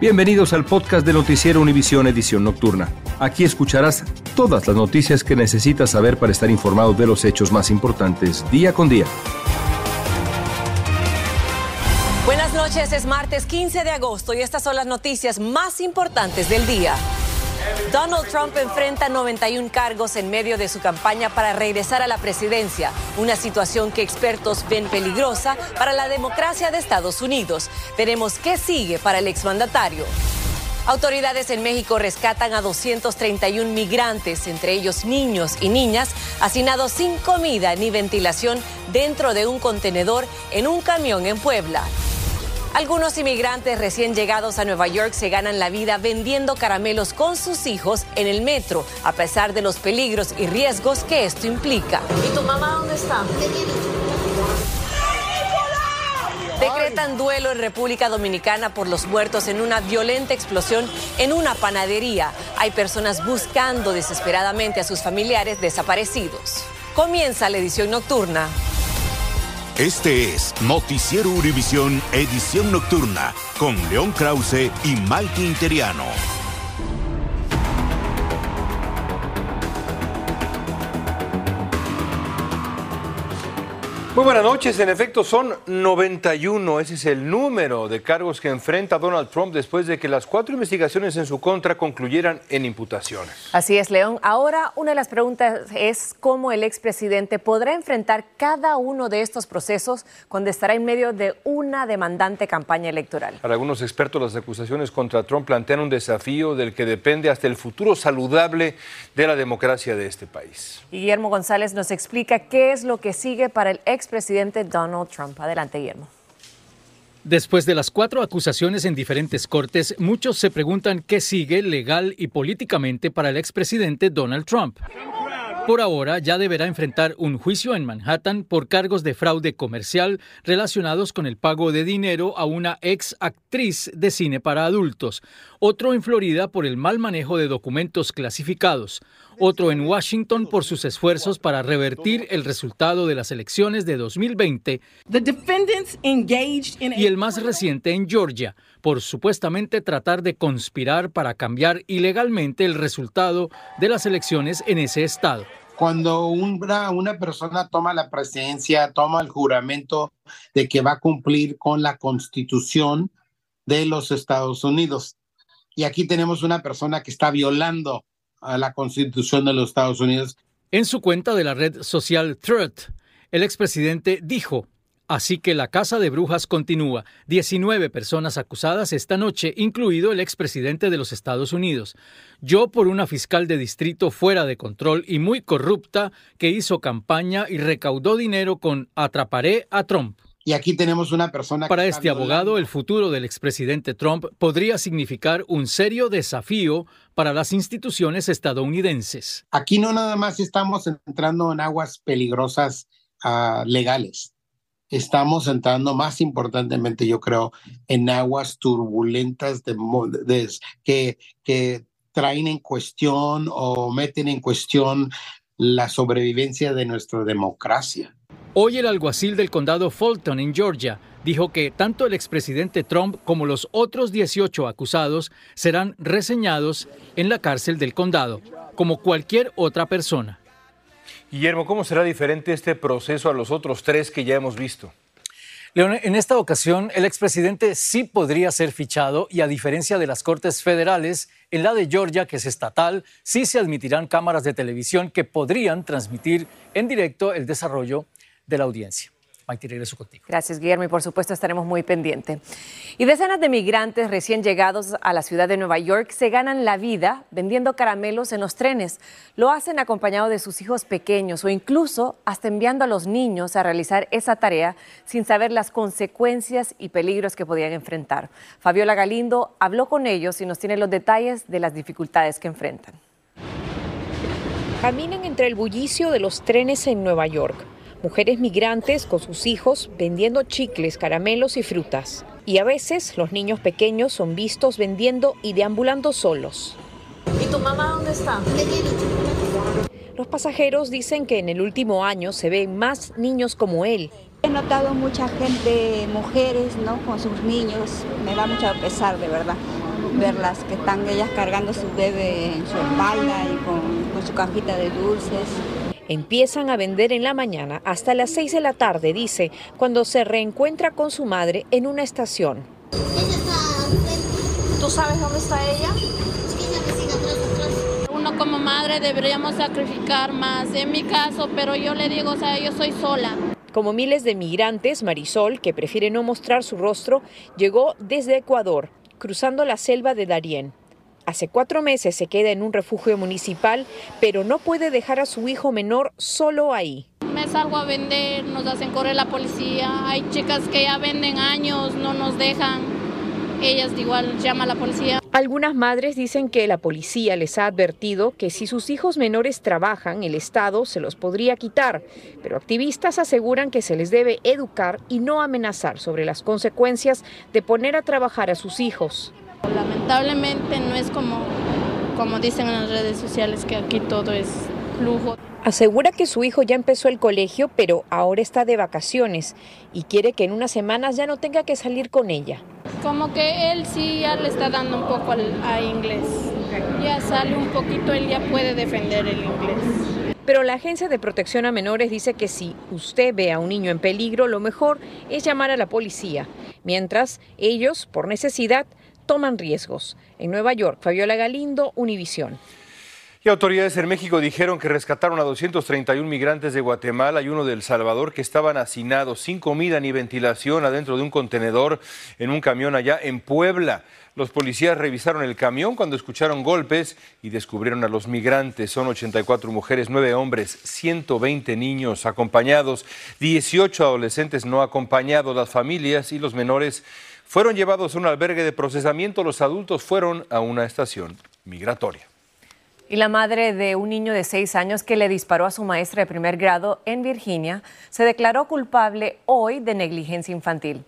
Bienvenidos al podcast de Noticiero Univisión Edición Nocturna. Aquí escucharás todas las noticias que necesitas saber para estar informado de los hechos más importantes día con día. Buenas noches, es martes 15 de agosto y estas son las noticias más importantes del día. Donald Trump enfrenta 91 cargos en medio de su campaña para regresar a la presidencia, una situación que expertos ven peligrosa para la democracia de Estados Unidos. Veremos qué sigue para el exmandatario. Autoridades en México rescatan a 231 migrantes, entre ellos niños y niñas, hacinados sin comida ni ventilación dentro de un contenedor en un camión en Puebla. Algunos inmigrantes recién llegados a Nueva York se ganan la vida vendiendo caramelos con sus hijos en el metro, a pesar de los peligros y riesgos que esto implica. ¿Y tu mamá dónde está? Decretan duelo en República Dominicana por los muertos en una violenta explosión en una panadería. Hay personas buscando desesperadamente a sus familiares desaparecidos. Comienza la edición nocturna. Este es Noticiero Univisión Edición Nocturna con León Krause y Malky Interiano. Muy buenas noches. En efecto, son 91. Ese es el número de cargos que enfrenta Donald Trump después de que las cuatro investigaciones en su contra concluyeran en imputaciones. Así es, León. Ahora, una de las preguntas es cómo el expresidente podrá enfrentar cada uno de estos procesos cuando estará en medio de una demandante campaña electoral. Para algunos expertos, las acusaciones contra Trump plantean un desafío del que depende hasta el futuro saludable de la democracia de este país. Guillermo González nos explica qué es lo que sigue para el ex presidente Donald Trump. Adelante, Guillermo. Después de las cuatro acusaciones en diferentes cortes, muchos se preguntan qué sigue legal y políticamente para el expresidente Donald Trump. Por ahora ya deberá enfrentar un juicio en Manhattan por cargos de fraude comercial relacionados con el pago de dinero a una ex actriz de cine para adultos, otro en Florida por el mal manejo de documentos clasificados, otro en Washington por sus esfuerzos para revertir el resultado de las elecciones de 2020 y el más reciente en Georgia por supuestamente tratar de conspirar para cambiar ilegalmente el resultado de las elecciones en ese estado. Cuando una, una persona toma la presidencia, toma el juramento de que va a cumplir con la constitución de los Estados Unidos. Y aquí tenemos una persona que está violando a la Constitución de los Estados Unidos. En su cuenta de la red social Truth, el expresidente dijo, Así que la casa de brujas continúa. 19 personas acusadas esta noche, incluido el expresidente de los Estados Unidos. Yo por una fiscal de distrito fuera de control y muy corrupta que hizo campaña y recaudó dinero con Atraparé a Trump. Y aquí tenemos una persona... Para este abogado, el futuro del expresidente Trump podría significar un serio desafío para las instituciones estadounidenses. Aquí no nada más estamos entrando en aguas peligrosas uh, legales. Estamos entrando más importantemente, yo creo, en aguas turbulentas de, de, que, que traen en cuestión o meten en cuestión la sobrevivencia de nuestra democracia. Hoy el alguacil del condado Fulton, en Georgia, dijo que tanto el expresidente Trump como los otros 18 acusados serán reseñados en la cárcel del condado, como cualquier otra persona. Guillermo, ¿cómo será diferente este proceso a los otros tres que ya hemos visto? León, en esta ocasión el expresidente sí podría ser fichado y a diferencia de las Cortes Federales, en la de Georgia, que es estatal, sí se admitirán cámaras de televisión que podrían transmitir en directo el desarrollo de la audiencia. Maite, regreso contigo. Gracias, Guillermo, y por supuesto estaremos muy pendientes. Y decenas de migrantes recién llegados a la ciudad de Nueva York se ganan la vida vendiendo caramelos en los trenes. Lo hacen acompañados de sus hijos pequeños o incluso hasta enviando a los niños a realizar esa tarea sin saber las consecuencias y peligros que podían enfrentar. Fabiola Galindo habló con ellos y nos tiene los detalles de las dificultades que enfrentan. Caminan entre el bullicio de los trenes en Nueva York mujeres migrantes con sus hijos vendiendo chicles, caramelos y frutas. Y a veces los niños pequeños son vistos vendiendo y deambulando solos. ¿Y tu mamá dónde está? Los pasajeros dicen que en el último año se ven más niños como él. He notado mucha gente, mujeres, ¿no? Con sus niños. Me da mucho pesar, de verdad. verlas que están ellas cargando su bebé en su espalda y con, con su cajita de dulces. Empiezan a vender en la mañana hasta las 6 de la tarde, dice, cuando se reencuentra con su madre en una estación. ¿Tú sabes dónde está ella? Uno como madre deberíamos sacrificar más, en mi caso, pero yo le digo, o sea, yo soy sola. Como miles de migrantes, Marisol, que prefiere no mostrar su rostro, llegó desde Ecuador, cruzando la selva de Darién. Hace cuatro meses se queda en un refugio municipal, pero no puede dejar a su hijo menor solo ahí. Me salgo a vender, nos hacen correr la policía. Hay chicas que ya venden años, no nos dejan. Ellas igual llaman a la policía. Algunas madres dicen que la policía les ha advertido que si sus hijos menores trabajan, el Estado se los podría quitar, pero activistas aseguran que se les debe educar y no amenazar sobre las consecuencias de poner a trabajar a sus hijos. Lamentablemente no es como, como dicen en las redes sociales que aquí todo es lujo. Asegura que su hijo ya empezó el colegio, pero ahora está de vacaciones y quiere que en unas semanas ya no tenga que salir con ella. Como que él sí ya le está dando un poco al, a inglés. Ya sale un poquito, él ya puede defender el inglés. Pero la Agencia de Protección a Menores dice que si usted ve a un niño en peligro, lo mejor es llamar a la policía, mientras ellos, por necesidad, toman riesgos. En Nueva York, Fabiola Galindo, Univisión. Y autoridades en México dijeron que rescataron a 231 migrantes de Guatemala y uno de El Salvador que estaban hacinados sin comida ni ventilación adentro de un contenedor en un camión allá en Puebla. Los policías revisaron el camión cuando escucharon golpes y descubrieron a los migrantes. Son 84 mujeres, 9 hombres, 120 niños acompañados, 18 adolescentes no acompañados. Las familias y los menores fueron llevados a un albergue de procesamiento. Los adultos fueron a una estación migratoria. Y la madre de un niño de seis años que le disparó a su maestra de primer grado en Virginia se declaró culpable hoy de negligencia infantil.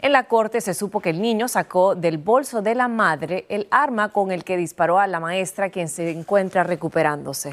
En la corte se supo que el niño sacó del bolso de la madre el arma con el que disparó a la maestra, quien se encuentra recuperándose.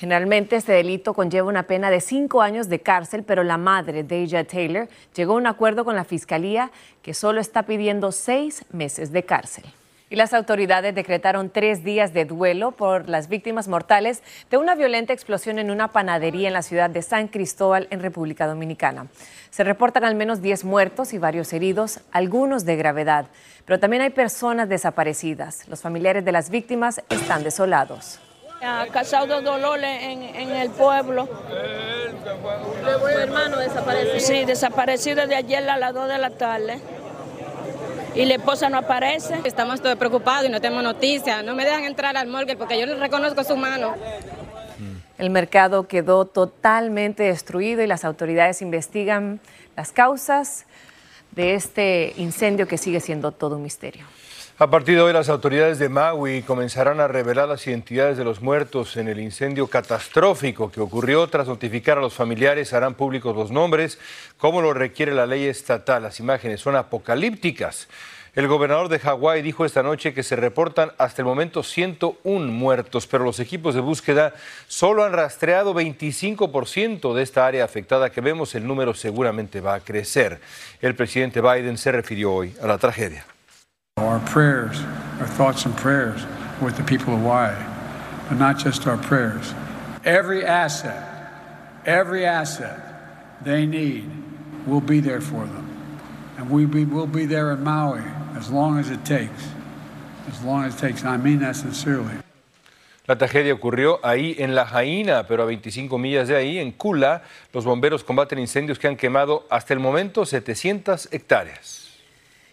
Generalmente este delito conlleva una pena de cinco años de cárcel, pero la madre, Deja Taylor, llegó a un acuerdo con la fiscalía que solo está pidiendo seis meses de cárcel. Y las autoridades decretaron tres días de duelo por las víctimas mortales de una violenta explosión en una panadería en la ciudad de San Cristóbal, en República Dominicana. Se reportan al menos 10 muertos y varios heridos, algunos de gravedad. Pero también hay personas desaparecidas. Los familiares de las víctimas están desolados. Ha causado dolor en, en el pueblo. ¿Tu hermano desaparecido? Sí, desaparecido de ayer a las 2 de la tarde y la esposa no aparece. Estamos todos preocupados y no tenemos noticias. No me dejan entrar al morgue porque yo no reconozco su mano. El mercado quedó totalmente destruido y las autoridades investigan las causas de este incendio que sigue siendo todo un misterio. A partir de hoy, las autoridades de Maui comenzarán a revelar las identidades de los muertos en el incendio catastrófico que ocurrió. Tras notificar a los familiares, harán públicos los nombres, como lo requiere la ley estatal. Las imágenes son apocalípticas. El gobernador de Hawái dijo esta noche que se reportan hasta el momento 101 muertos, pero los equipos de búsqueda solo han rastreado 25% de esta área afectada que vemos. El número seguramente va a crecer. El presidente Biden se refirió hoy a la tragedia. Our prayers, our thoughts and prayers with the people of Hawaii, but not just our prayers. Every asset, every asset they need will be there for them. And we be, will be there in Maui as long as it takes. As long as it takes. I mean that sincerely. La tragedia ocurrió ahí en La Jaina, pero a 25 millas de ahí, en Kula, los bomberos combaten incendios que han quemado hasta el momento 700 hectáreas.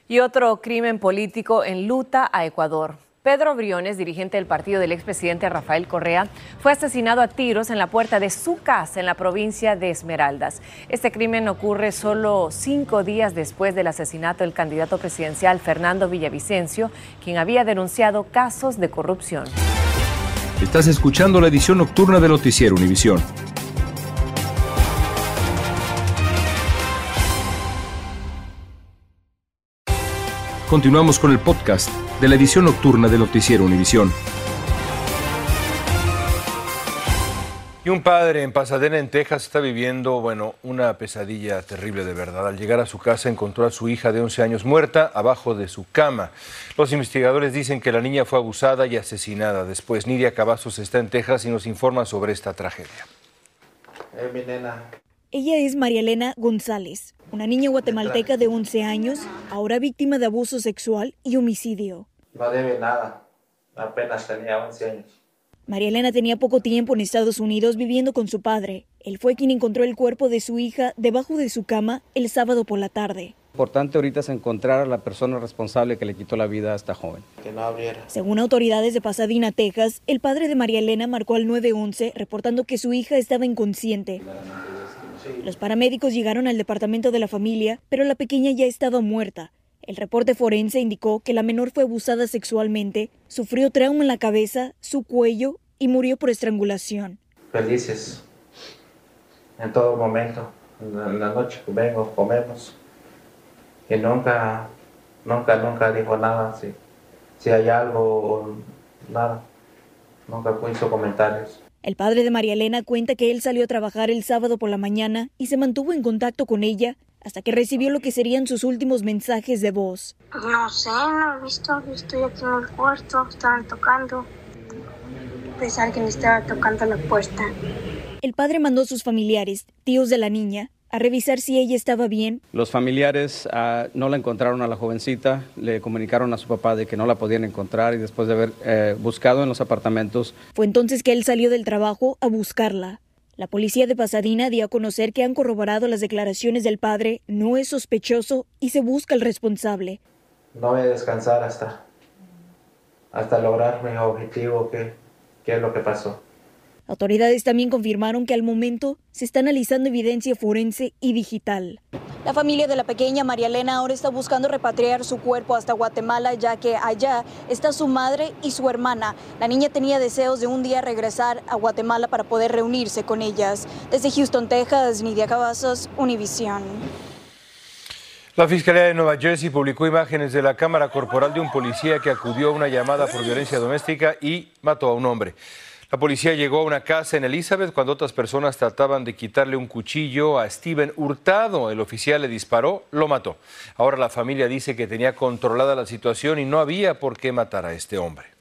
Y otro crimen político en luta a Ecuador. Pedro Briones, dirigente del partido del expresidente Rafael Correa, fue asesinado a tiros en la puerta de su casa en la provincia de Esmeraldas. Este crimen ocurre solo cinco días después del asesinato del candidato presidencial Fernando Villavicencio, quien había denunciado casos de corrupción. Estás escuchando la edición nocturna de Noticiero Univisión. Continuamos con el podcast de la edición nocturna de Noticiero Univisión. Y un padre en Pasadena, en Texas, está viviendo, bueno, una pesadilla terrible de verdad. Al llegar a su casa encontró a su hija de 11 años muerta abajo de su cama. Los investigadores dicen que la niña fue abusada y asesinada. Después, Nidia Cavazos está en Texas y nos informa sobre esta tragedia. Ella es María Elena González, una niña guatemalteca de 11 años, ahora víctima de abuso sexual y homicidio. No debe nada, apenas tenía 11 años. María Elena tenía poco tiempo en Estados Unidos viviendo con su padre. Él fue quien encontró el cuerpo de su hija debajo de su cama el sábado por la tarde. Importante ahorita es encontrar a la persona responsable que le quitó la vida a esta joven. Que no abriera. Según autoridades de Pasadena, Texas, el padre de María Elena marcó al 911 reportando que su hija estaba inconsciente. Los paramédicos llegaron al departamento de la familia, pero la pequeña ya estaba muerta. El reporte forense indicó que la menor fue abusada sexualmente, sufrió trauma en la cabeza, su cuello y murió por estrangulación. Felices en todo momento. En la noche vengo, comemos. Y nunca, nunca, nunca dijo nada. Si, si hay algo, nada. Nunca hizo comentarios. El padre de María Elena cuenta que él salió a trabajar el sábado por la mañana y se mantuvo en contacto con ella hasta que recibió lo que serían sus últimos mensajes de voz. No sé, no he visto, estoy aquí en el cuarto, estaban tocando. Pues alguien estaba tocando la puerta. El padre mandó a sus familiares, tíos de la niña, a revisar si ella estaba bien. Los familiares uh, no la encontraron a la jovencita, le comunicaron a su papá de que no la podían encontrar y después de haber eh, buscado en los apartamentos. Fue entonces que él salió del trabajo a buscarla. La policía de Pasadena dio a conocer que han corroborado las declaraciones del padre, no es sospechoso y se busca el responsable. No voy a descansar hasta, hasta lograr mi objetivo, que, que es lo que pasó. Autoridades también confirmaron que al momento se está analizando evidencia forense y digital. La familia de la pequeña María Elena ahora está buscando repatriar su cuerpo hasta Guatemala, ya que allá está su madre y su hermana. La niña tenía deseos de un día regresar a Guatemala para poder reunirse con ellas. Desde Houston, Texas, Nidia Cavazos, Univisión. La Fiscalía de Nueva Jersey publicó imágenes de la cámara corporal de un policía que acudió a una llamada por violencia doméstica y mató a un hombre. La policía llegó a una casa en Elizabeth cuando otras personas trataban de quitarle un cuchillo a Steven Hurtado. El oficial le disparó, lo mató. Ahora la familia dice que tenía controlada la situación y no había por qué matar a este hombre.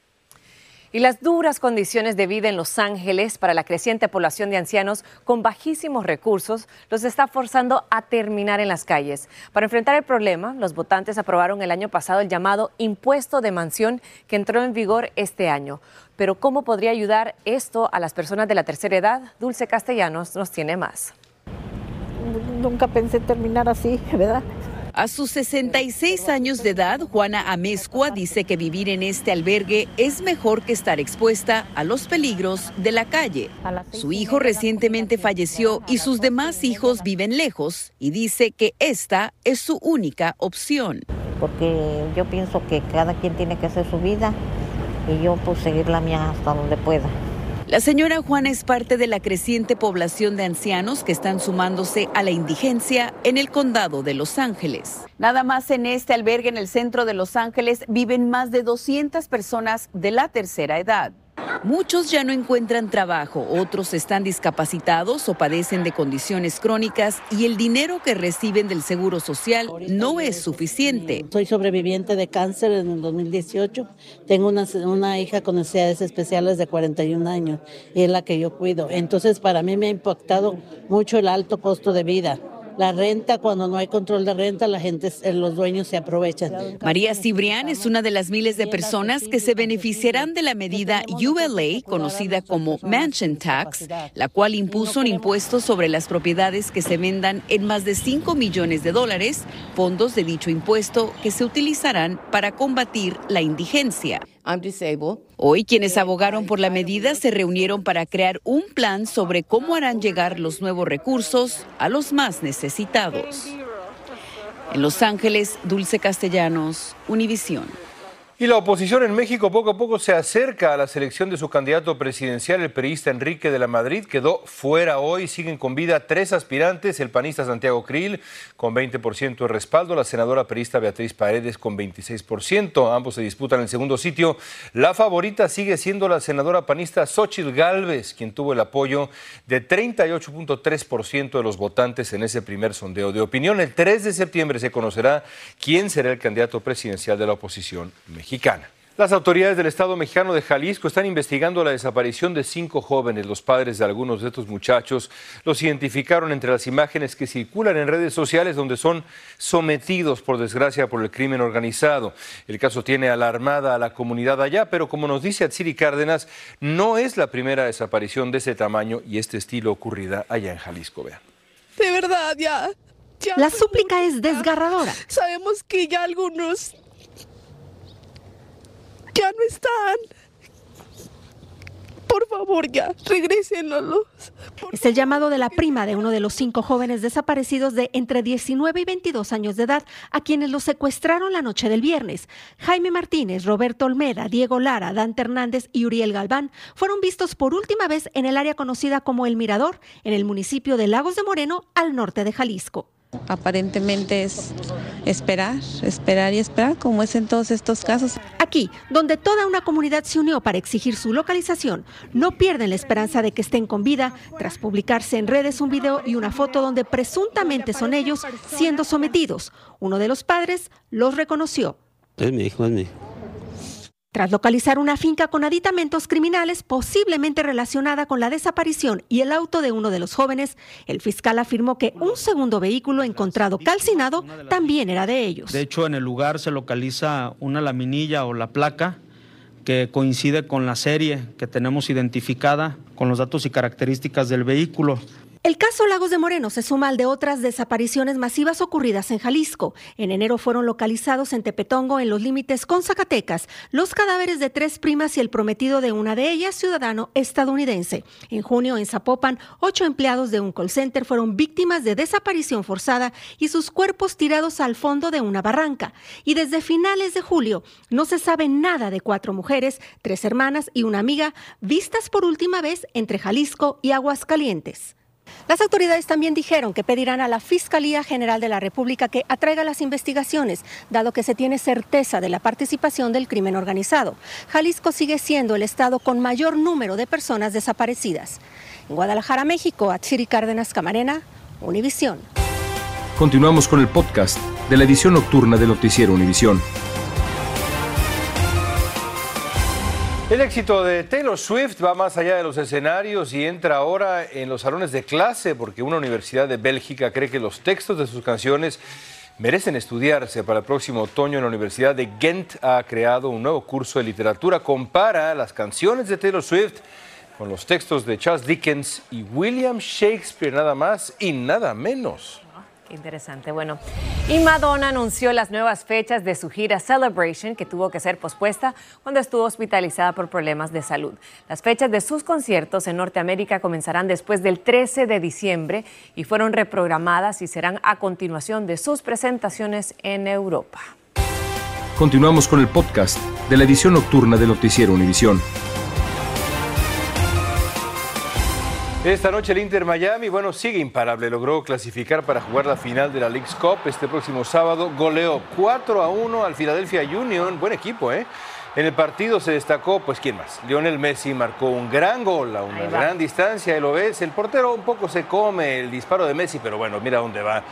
Y las duras condiciones de vida en Los Ángeles para la creciente población de ancianos con bajísimos recursos los está forzando a terminar en las calles. Para enfrentar el problema, los votantes aprobaron el año pasado el llamado impuesto de mansión que entró en vigor este año. Pero ¿cómo podría ayudar esto a las personas de la tercera edad? Dulce Castellanos nos tiene más. Nunca pensé terminar así, ¿verdad? A sus 66 años de edad, Juana Amezcua dice que vivir en este albergue es mejor que estar expuesta a los peligros de la calle. Su hijo recientemente falleció y sus demás hijos viven lejos y dice que esta es su única opción. Porque yo pienso que cada quien tiene que hacer su vida y yo pues seguir la mía hasta donde pueda. La señora Juana es parte de la creciente población de ancianos que están sumándose a la indigencia en el condado de Los Ángeles. Nada más en este albergue en el centro de Los Ángeles viven más de 200 personas de la tercera edad. Muchos ya no encuentran trabajo, otros están discapacitados o padecen de condiciones crónicas y el dinero que reciben del Seguro Social no es suficiente. Soy sobreviviente de cáncer en el 2018. Tengo una, una hija con necesidades especiales de 41 años y es la que yo cuido. Entonces para mí me ha impactado mucho el alto costo de vida. La renta, cuando no hay control de renta, la gente, los dueños se aprovechan. María Cibrián es una de las miles de personas que se beneficiarán de la medida ULA, conocida como Mansion Tax, la cual impuso un impuesto sobre las propiedades que se vendan en más de 5 millones de dólares, fondos de dicho impuesto que se utilizarán para combatir la indigencia. Hoy quienes abogaron por la medida se reunieron para crear un plan sobre cómo harán llegar los nuevos recursos a los más necesitados. En Los Ángeles, Dulce Castellanos, Univisión. Y la oposición en México poco a poco se acerca a la selección de su candidato presidencial, el periodista Enrique de la Madrid. Quedó fuera hoy, siguen con vida tres aspirantes, el panista Santiago Krill con 20% de respaldo, la senadora perista Beatriz Paredes con 26%. Ambos se disputan el segundo sitio. La favorita sigue siendo la senadora panista Xochitl Galvez, quien tuvo el apoyo de 38.3% de los votantes en ese primer sondeo de opinión. El 3 de septiembre se conocerá quién será el candidato presidencial de la oposición mexicana. Las autoridades del Estado mexicano de Jalisco están investigando la desaparición de cinco jóvenes. Los padres de algunos de estos muchachos los identificaron entre las imágenes que circulan en redes sociales donde son sometidos, por desgracia, por el crimen organizado. El caso tiene alarmada a la comunidad allá, pero como nos dice Atsiri Cárdenas, no es la primera desaparición de ese tamaño y este estilo ocurrida allá en Jalisco. Vean. De verdad, ya. ya la súplica es desgarradora. Sabemos que ya algunos ya no están. Por favor, ya, regrésenos. Es el llamado de la prima de uno de los cinco jóvenes desaparecidos de entre 19 y 22 años de edad, a quienes los secuestraron la noche del viernes. Jaime Martínez, Roberto Olmeda, Diego Lara, Dante Hernández y Uriel Galván fueron vistos por última vez en el área conocida como El Mirador, en el municipio de Lagos de Moreno, al norte de Jalisco. Aparentemente es esperar, esperar y esperar, como es en todos estos casos. Aquí, donde toda una comunidad se unió para exigir su localización, no pierden la esperanza de que estén con vida tras publicarse en redes un video y una foto donde presuntamente son ellos siendo sometidos. Uno de los padres los reconoció. Es mi hijo, es mi hijo. Tras localizar una finca con aditamentos criminales posiblemente relacionada con la desaparición y el auto de uno de los jóvenes, el fiscal afirmó que un segundo vehículo encontrado calcinado también era de ellos. De hecho, en el lugar se localiza una laminilla o la placa que coincide con la serie que tenemos identificada con los datos y características del vehículo. El caso Lagos de Moreno se suma al de otras desapariciones masivas ocurridas en Jalisco. En enero fueron localizados en Tepetongo, en los límites con Zacatecas, los cadáveres de tres primas y el prometido de una de ellas, ciudadano estadounidense. En junio, en Zapopan, ocho empleados de un call center fueron víctimas de desaparición forzada y sus cuerpos tirados al fondo de una barranca. Y desde finales de julio no se sabe nada de cuatro mujeres, tres hermanas y una amiga vistas por última vez entre Jalisco y Aguascalientes. Las autoridades también dijeron que pedirán a la Fiscalía General de la República que atraiga las investigaciones, dado que se tiene certeza de la participación del crimen organizado. Jalisco sigue siendo el estado con mayor número de personas desaparecidas. En Guadalajara, México, Atsiri Cárdenas Camarena, Univisión. Continuamos con el podcast de la edición nocturna de Noticiero Univisión. El éxito de Taylor Swift va más allá de los escenarios y entra ahora en los salones de clase porque una universidad de Bélgica cree que los textos de sus canciones merecen estudiarse. Para el próximo otoño, la Universidad de Ghent ha creado un nuevo curso de literatura. Compara las canciones de Taylor Swift con los textos de Charles Dickens y William Shakespeare, nada más y nada menos. Interesante. Bueno, y Madonna anunció las nuevas fechas de su gira Celebration, que tuvo que ser pospuesta cuando estuvo hospitalizada por problemas de salud. Las fechas de sus conciertos en Norteamérica comenzarán después del 13 de diciembre y fueron reprogramadas y serán a continuación de sus presentaciones en Europa. Continuamos con el podcast de la edición nocturna de Noticiero Univisión. Esta noche el Inter Miami, bueno, sigue imparable. Logró clasificar para jugar la final de la League's Cup este próximo sábado. Goleó 4 a 1 al Philadelphia Union. Buen equipo, ¿eh? En el partido se destacó, pues, ¿quién más? Lionel Messi marcó un gran gol a una gran distancia, y lo ves. El portero un poco se come el disparo de Messi, pero bueno, mira dónde va.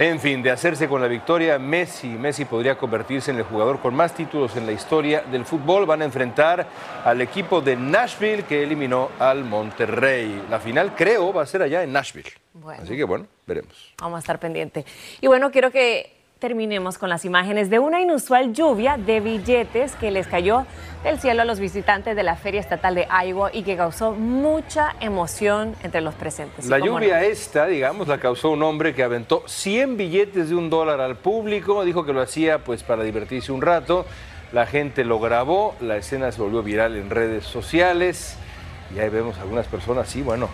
En fin, de hacerse con la victoria, Messi, Messi podría convertirse en el jugador con más títulos en la historia del fútbol. Van a enfrentar al equipo de Nashville que eliminó al Monterrey. La final, creo, va a ser allá en Nashville. Así que bueno, veremos. Vamos a estar pendiente. Y bueno, quiero que terminemos con las imágenes de una inusual lluvia de billetes que les cayó del cielo a los visitantes de la Feria Estatal de Iowa y que causó mucha emoción entre los presentes. La lluvia esta, digamos, la causó un hombre que aventó 100 billetes de un dólar al público, dijo que lo hacía pues para divertirse un rato, la gente lo grabó, la escena se volvió viral en redes sociales. Y ahí vemos algunas personas, sí, bueno,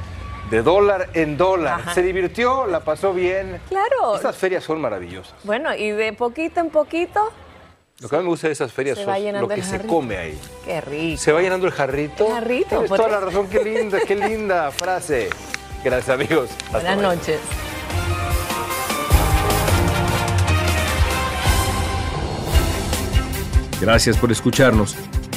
de dólar en dólar. Se divirtió, la pasó bien. Claro. Estas ferias son maravillosas. Bueno, y de poquito en poquito Lo que más me gusta de esas ferias es lo que se come ahí. Qué rico. Se va llenando el jarrito. El jarrito, Tienes por toda la razón, qué linda, qué linda frase. Gracias amigos. Hasta Buenas mañana. noches. Gracias por escucharnos.